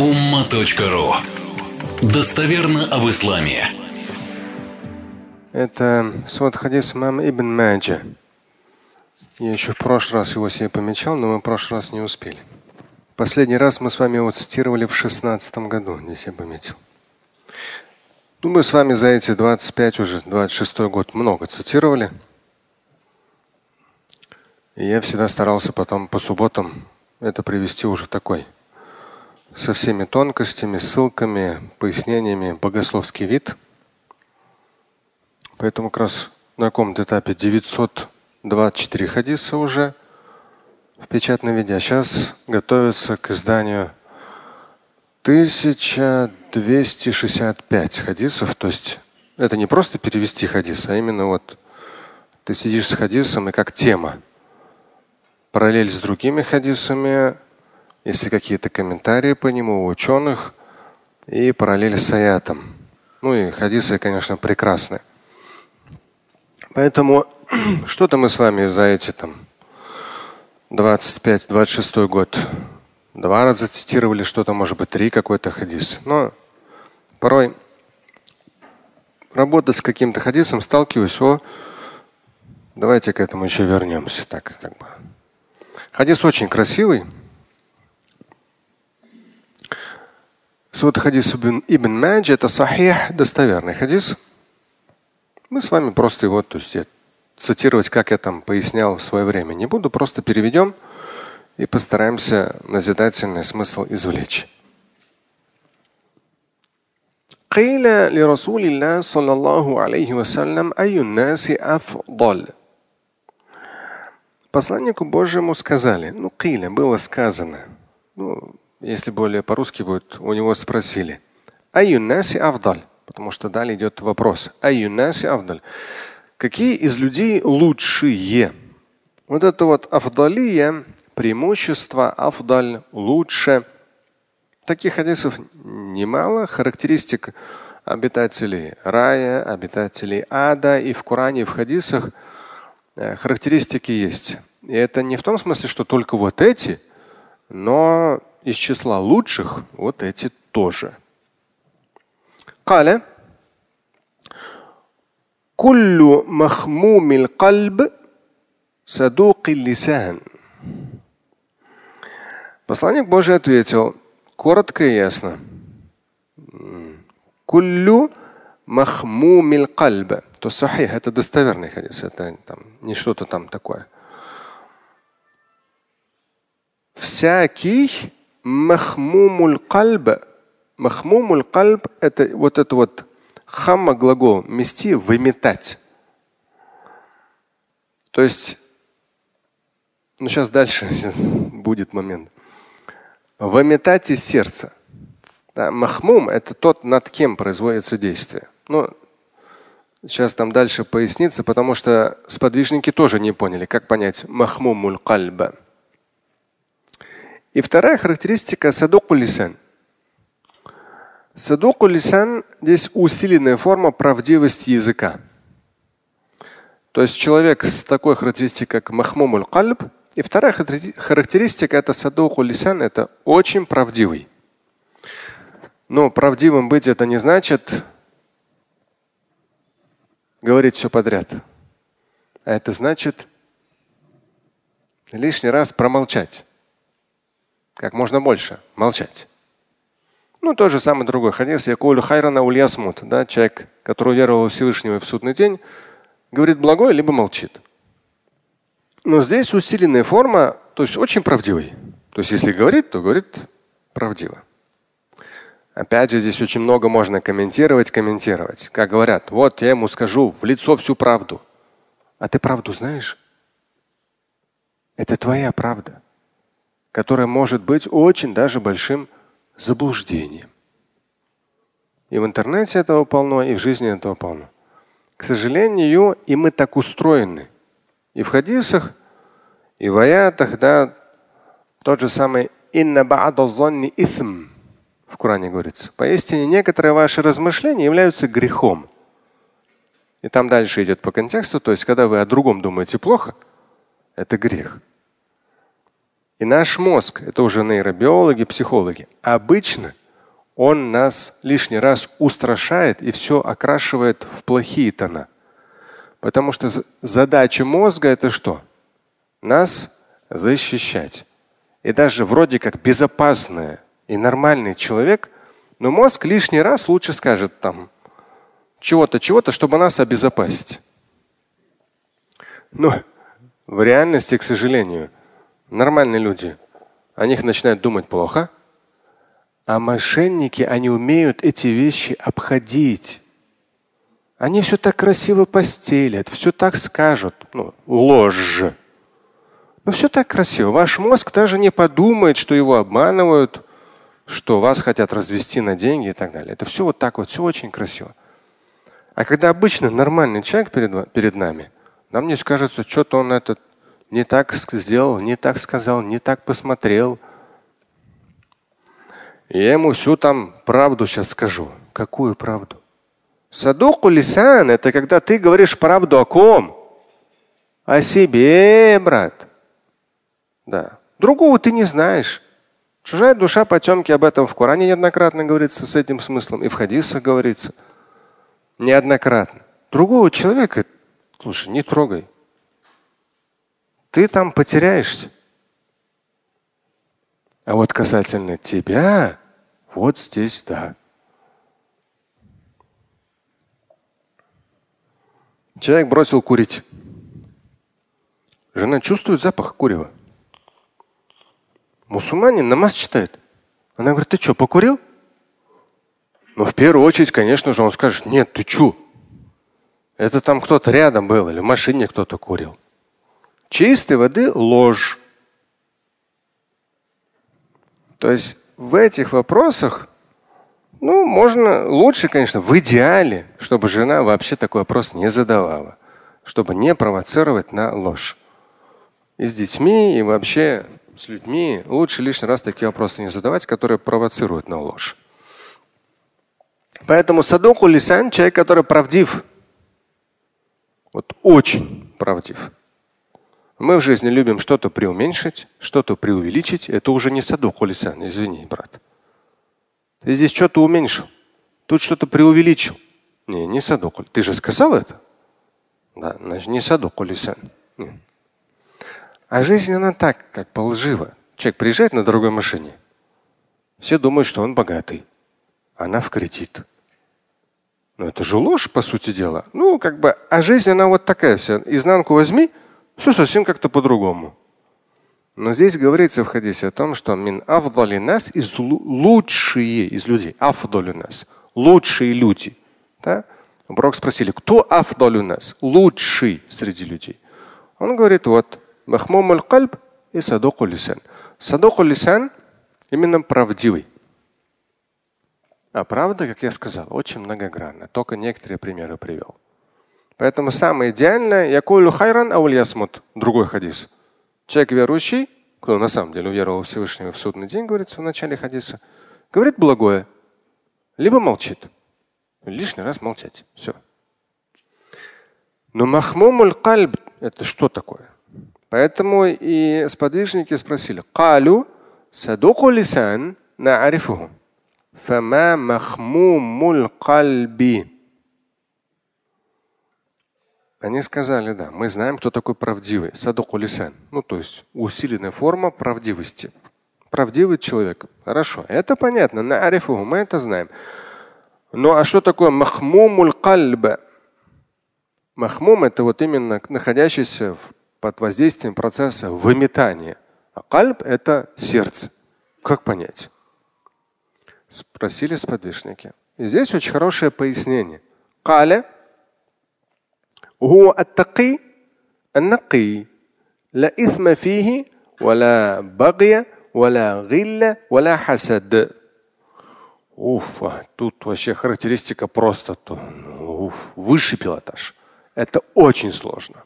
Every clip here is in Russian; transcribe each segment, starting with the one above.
umma.ru Достоверно об исламе. Это свод хадис мам Ибн Маджа. Я еще в прошлый раз его себе помечал, но мы в прошлый раз не успели. Последний раз мы с вами его цитировали в шестнадцатом году, не себе пометил. Ну, мы с вами за эти 25 уже, 26 год много цитировали. И я всегда старался потом по субботам это привести уже в такой со всеми тонкостями, ссылками, пояснениями богословский вид. Поэтому как раз на каком-то этапе 924 хадиса уже в печатном виде. А сейчас готовится к изданию 1265 хадисов. То есть это не просто перевести хадис, а именно вот ты сидишь с хадисом и как тема. Параллель с другими хадисами, если какие-то комментарии по нему у ученых и параллель с аятом. Ну и хадисы, конечно, прекрасны. Поэтому что-то мы с вами за эти там 25-26 год два раза цитировали что-то, может быть, три какой-то хадис. Но порой работа с каким-то хадисом, сталкиваюсь, о, давайте к этому еще вернемся. Так, как бы. Хадис очень красивый. Вот хадис Ибн, Ибн Маджи это сахих, достоверный хадис. Мы с вами просто его, то есть цитировать, как я там пояснял в свое время, не буду, просто переведем и постараемся назидательный смысл извлечь. قيل لرسول الله صلى الله عليه وسلم أي الناس أفضل Посланнику Божьему сказали, ну, киля, было сказано, ну, если более по-русски будет, у него спросили, аюнаси авдаль, потому что далее идет вопрос, аюнаси авдаль. Какие из людей лучшие? Вот это вот авдалия, преимущество, авдаль, лучше. Таких хадисов немало. Характеристик обитателей рая, обитателей ада и в Коране, и в хадисах э, характеристики есть. И это не в том смысле, что только вот эти, но из числа лучших вот эти тоже. قال كل مخموم القلب صدوق اللسان Посланник Божий ответил, коротко и ясно. Куллю махмумил кальба. То сахих, это достоверный хадис, это там, не что-то там такое. Всякий махмумуль кальба. Махмумуль кальб – это вот это вот хамма глагол мести выметать. То есть, ну сейчас дальше сейчас будет момент. Выметать из сердца. Да, махмум – это тот, над кем производится действие. Ну, сейчас там дальше пояснится, потому что сподвижники тоже не поняли, как понять махмумуль кальба. И вторая характеристика садуку лисан. Садуку лисан здесь усиленная форма правдивости языка. То есть человек с такой характеристикой, как махмумуль кальб, и вторая характеристика это садуку лисан, это очень правдивый. Но правдивым быть это не значит говорить все подряд. А это значит лишний раз промолчать как можно больше молчать. Ну, то же самое другой хадис. Якулю хайрана ульясмут. Да, человек, который уверовал Всевышнего в судный день, говорит благое, либо молчит. Но здесь усиленная форма, то есть очень правдивый. То есть если говорит, то говорит правдиво. Опять же, здесь очень много можно комментировать, комментировать. Как говорят, вот я ему скажу в лицо всю правду. А ты правду знаешь? Это твоя правда которое может быть очень даже большим заблуждением. И в интернете этого полно, и в жизни этого полно. К сожалению, и мы так устроены. И в хадисах, и в аятах, да, тот же самый инна исм в Коране говорится. Поистине некоторые ваши размышления являются грехом. И там дальше идет по контексту, то есть когда вы о другом думаете плохо, это грех. И наш мозг, это уже нейробиологи, психологи, обычно он нас лишний раз устрашает и все окрашивает в плохие тона. Потому что задача мозга это что? Нас защищать. И даже вроде как безопасный и нормальный человек, но мозг лишний раз лучше скажет там чего-то, чего-то, чтобы нас обезопасить. Но в реальности, к сожалению, нормальные люди, о них начинают думать плохо, а мошенники, они умеют эти вещи обходить. Они все так красиво постелят, все так скажут. Ну, ложь. Но все так красиво. Ваш мозг даже не подумает, что его обманывают, что вас хотят развести на деньги и так далее. Это все вот так вот, все очень красиво. А когда обычно нормальный человек перед, перед нами, нам не скажется, что-то он этот не так сделал, не так сказал, не так посмотрел. Я ему всю там правду сейчас скажу. Какую правду? Садуку лисан – это когда ты говоришь правду о ком? О себе, брат. Да. Другого ты не знаешь. Чужая душа потемки об этом в Коране неоднократно говорится с этим смыслом, и в хадисах говорится неоднократно. Другого человека, слушай, не трогай. Ты там потеряешься. А вот касательно тебя, вот здесь да. Человек бросил курить. Жена чувствует запах курева. Мусульманин намаз читает. Она говорит, ты что, покурил? Но в первую очередь, конечно же, он скажет, нет, ты что? Это там кто-то рядом был или в машине кто-то курил. Чистой воды ложь. То есть в этих вопросах, ну, можно лучше, конечно, в идеале, чтобы жена вообще такой вопрос не задавала, чтобы не провоцировать на ложь. И с детьми, и вообще с людьми лучше лишний раз такие вопросы не задавать, которые провоцируют на ложь. Поэтому садуку лисан человек, который правдив. Вот очень правдив. Мы в жизни любим что-то преуменьшить, что-то преувеличить. Это уже не садуку лисан, извини, брат. Ты здесь что-то уменьшил, тут что-то преувеличил. Не, не садуку. Ты же сказал это? Да, значит, не садуку лисан. Нет. А жизнь она так, как полжива. Человек приезжает на дорогой машине. Все думают, что он богатый. Она в кредит. Но это же ложь, по сути дела. Ну, как бы, а жизнь, она вот такая вся. Изнанку возьми, все совсем как-то по-другому. Но здесь говорится в хадисе о том, что мин нас из лучшие из людей. Нас. Лучшие люди. Да? Пророк спросили, кто нас? Лучший среди людей. Он говорит, вот, Махмум кальб и садуку лисан. Садуку лисан именно правдивый. А правда, как я сказал, очень многогранна. Только некоторые примеры привел. Поэтому самое идеальное якулю хайран а ясмут. Другой хадис. Человек верующий, кто на самом деле уверовал Всевышнего в судный день, говорится в начале хадиса, говорит благое, либо молчит. Лишний раз молчать. Все. Но махмумуль кальб – это что такое? Поэтому и сподвижники спросили. Калю садуку лисан на арифуху. Фама махмумуль кальби. Они сказали, да, мы знаем, кто такой правдивый. Садуку лисан. Ну, то есть усиленная форма правдивости. Правдивый человек. Хорошо, это понятно. На арифуху мы это знаем. Ну а что такое махмумуль кальба? Махмум это вот именно находящийся под воздействием процесса выметания. А кальб – это сердце. Как понять? Спросили сподвижники. И здесь очень хорошее пояснение. Каля هو التقي النقي لا إثم فيه ولا بغي ولا غل ولا حسد Уф, тут вообще характеристика просто то, уф, высший пилотаж. Это очень сложно.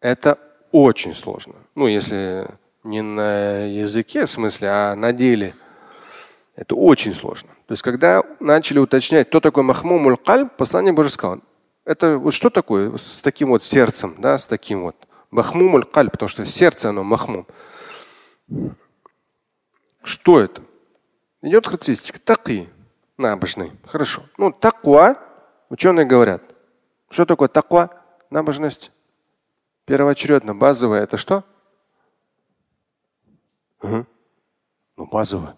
Это очень сложно. Ну, если не на языке, в смысле, а на деле. Это очень сложно. То есть, когда начали уточнять, кто такой Махмумуль Кальб, послание Божье сказал, это вот что такое с таким вот сердцем, да, с таким вот Махмумуль Кальб, потому что сердце оно Махмум. Что это? Идет характеристика. Таки. Набожный. Хорошо. Ну, таква, ученые говорят. Что такое таква? Набожность. Первоочередно, базовая это что? Угу. Ну, базовая.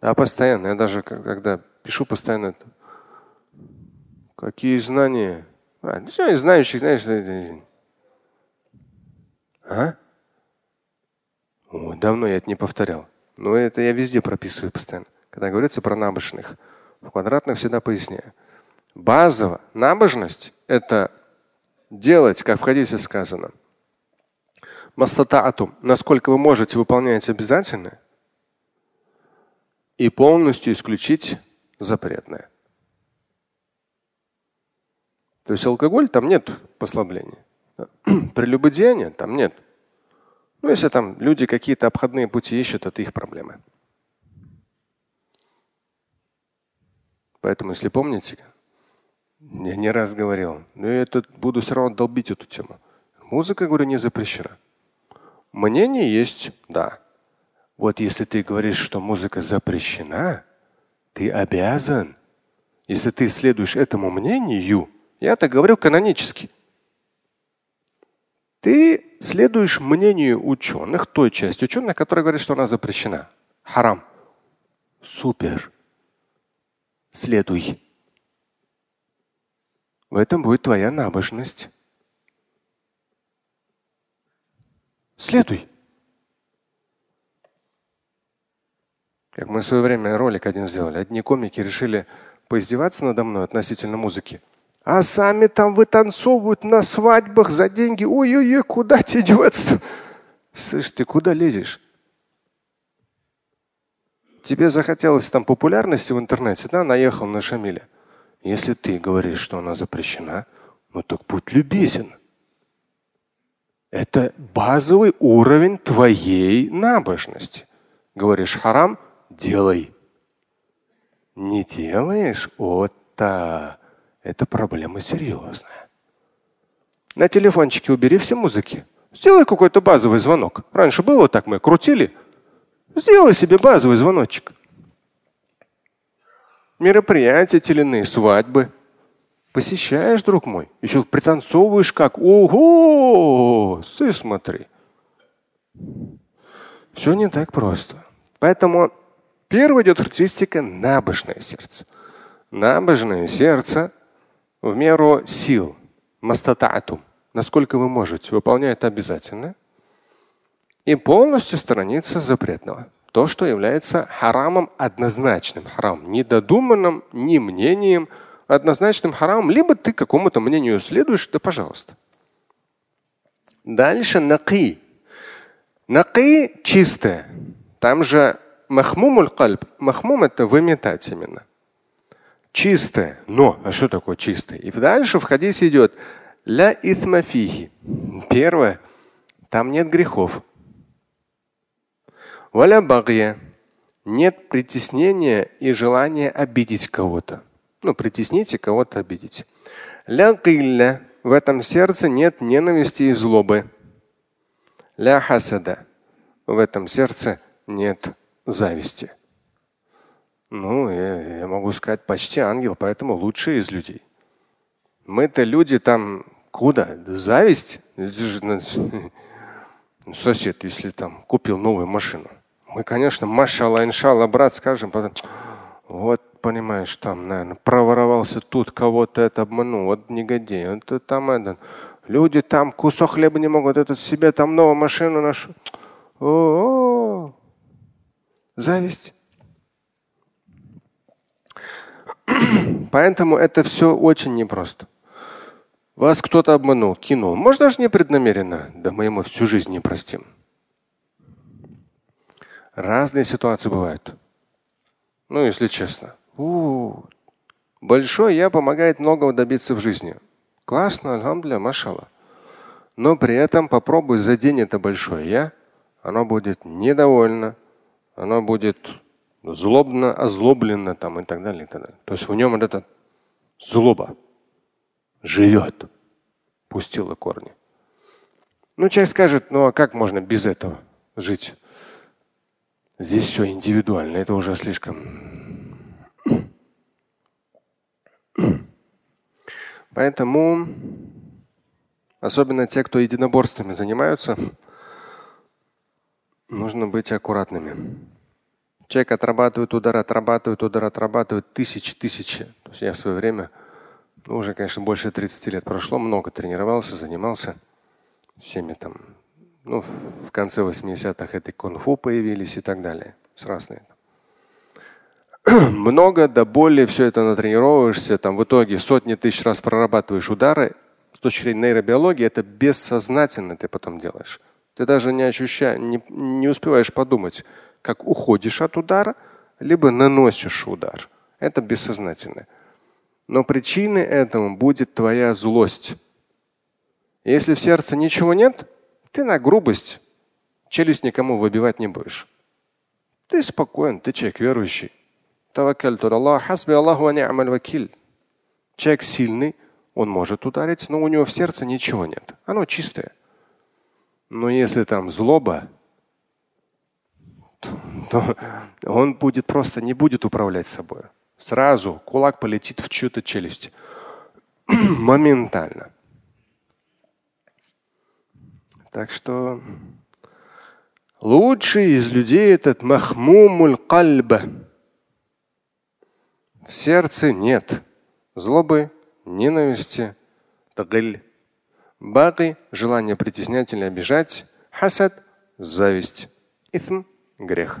Да, постоянно. Я даже когда пишу постоянно это. Какие знания? А, все, знающих, знаешь, а? О, давно я это не повторял. Но это я везде прописываю постоянно. Когда говорится про набожных, в квадратных всегда поясняю. Базово набожность – это делать, как в хадисе сказано, мастатаатум, насколько вы можете выполнять обязательное, и полностью исключить запретное. То есть алкоголь там нет послабления. Прелюбодеяние там нет. Ну, если там люди какие-то обходные пути ищут, это их проблемы. Поэтому, если помните, я не раз говорил, но я тут буду все равно долбить эту тему. Музыка, говорю, не запрещена. Мнение есть, да. Вот если ты говоришь, что музыка запрещена, ты обязан, если ты следуешь этому мнению, я так говорю канонически, ты следуешь мнению ученых, той части ученых, которая говорит, что она запрещена. Харам. Супер. Следуй. В этом будет твоя набожность. Следуй. Как мы в свое время ролик один сделали. Одни комики решили поиздеваться надо мной относительно музыки. А сами там вытанцовывают на свадьбах за деньги. Ой-ой-ой, куда тебе деваться? Слышь, ты куда лезешь? Тебе захотелось там популярности в интернете, да, наехал на Шамиля. Если ты говоришь, что она запрещена, ну так будь любезен. Это базовый уровень твоей набожности. Говоришь харам, делай. Не делаешь, вот так. Это проблема серьезная. На телефончике убери все музыки. Сделай какой-то базовый звонок. Раньше было так, мы крутили. Сделай себе базовый звоночек. Мероприятия теленые, свадьбы. Посещаешь, друг мой. Еще пританцовываешь как. Ого! Ты смотри. Все не так просто. Поэтому первая идет характеристика набожное сердце. Набожное сердце в меру сил, мастататум, насколько вы можете, выполняет обязательно и полностью сторониться запретного. То, что является харамом однозначным харамом, не додуманным, не мнением, однозначным харамом, либо ты какому-то мнению следуешь, да пожалуйста. Дальше наки. Наки чистое. Там же махмумуль кальб. Махмум это выметать именно чистое. Но, а что такое чистое? И дальше в хадисе идет ля итмафихи. Первое, там нет грехов. Валя багья. Нет притеснения и желания обидеть кого-то. Ну, притесните кого-то обидеть. Ля килля. В этом сердце нет ненависти и злобы. Ля хасада. В этом сердце нет зависти. Ну, я, я могу сказать, почти ангел, поэтому лучший из людей. Мы-то люди там куда? Зависть? Сосед, если там купил новую машину. Мы, конечно, машалла, иншалла, брат, скажем, потом, вот, понимаешь, там, наверное, проворовался тут, кого-то это обманул, вот негодяй, вот там это. Люди там кусок хлеба не могут, этот себе там новую машину нашу. О, -о, -о. зависть. Поэтому это все очень непросто. Вас кто-то обманул, кинул. Может, даже непреднамеренно. Да мы ему всю жизнь не простим. Разные ситуации бывают. Ну, если честно. У-у-у. Большой я помогает многого добиться в жизни. Классно, альхамдуля, машала. Но при этом попробуй задень это большое я, оно будет недовольно, оно будет злобно, озлобленно там и так далее, и так далее. То есть в нем вот эта злоба живет, пустила корни. Ну, человек скажет, ну а как можно без этого жить? Здесь все индивидуально, это уже слишком. Поэтому, особенно те, кто единоборствами занимаются, нужно быть аккуратными. Человек отрабатывает удар, отрабатывает удар, отрабатывает тысячи, тысячи. То есть я в свое время, ну, уже, конечно, больше 30 лет прошло, много тренировался, занимался всеми там ну, в конце 80-х это кунг-фу появились и так далее. С разные. Много до боли все это натренировываешься, там в итоге сотни тысяч раз прорабатываешь удары. С точки зрения нейробиологии это бессознательно ты потом делаешь. Ты даже не ощущаешь, не, не успеваешь подумать, как уходишь от удара, либо наносишь удар. Это бессознательно. Но причиной этому будет твоя злость. Если в сердце ничего нет, ты на грубость челюсть никому выбивать не будешь. Ты спокоен, ты человек верующий. Человек сильный, он может ударить, но у него в сердце ничего нет. Оно чистое. Но если там злоба, то он будет просто не будет управлять собой. Сразу кулак полетит в чью-то челюсть. Моментально. Так что лучший из людей этот махмумуль кальба. В сердце нет злобы, ненависти, тагль. Баги – желание притеснять или обижать. Хасад – зависть. Итм – грех.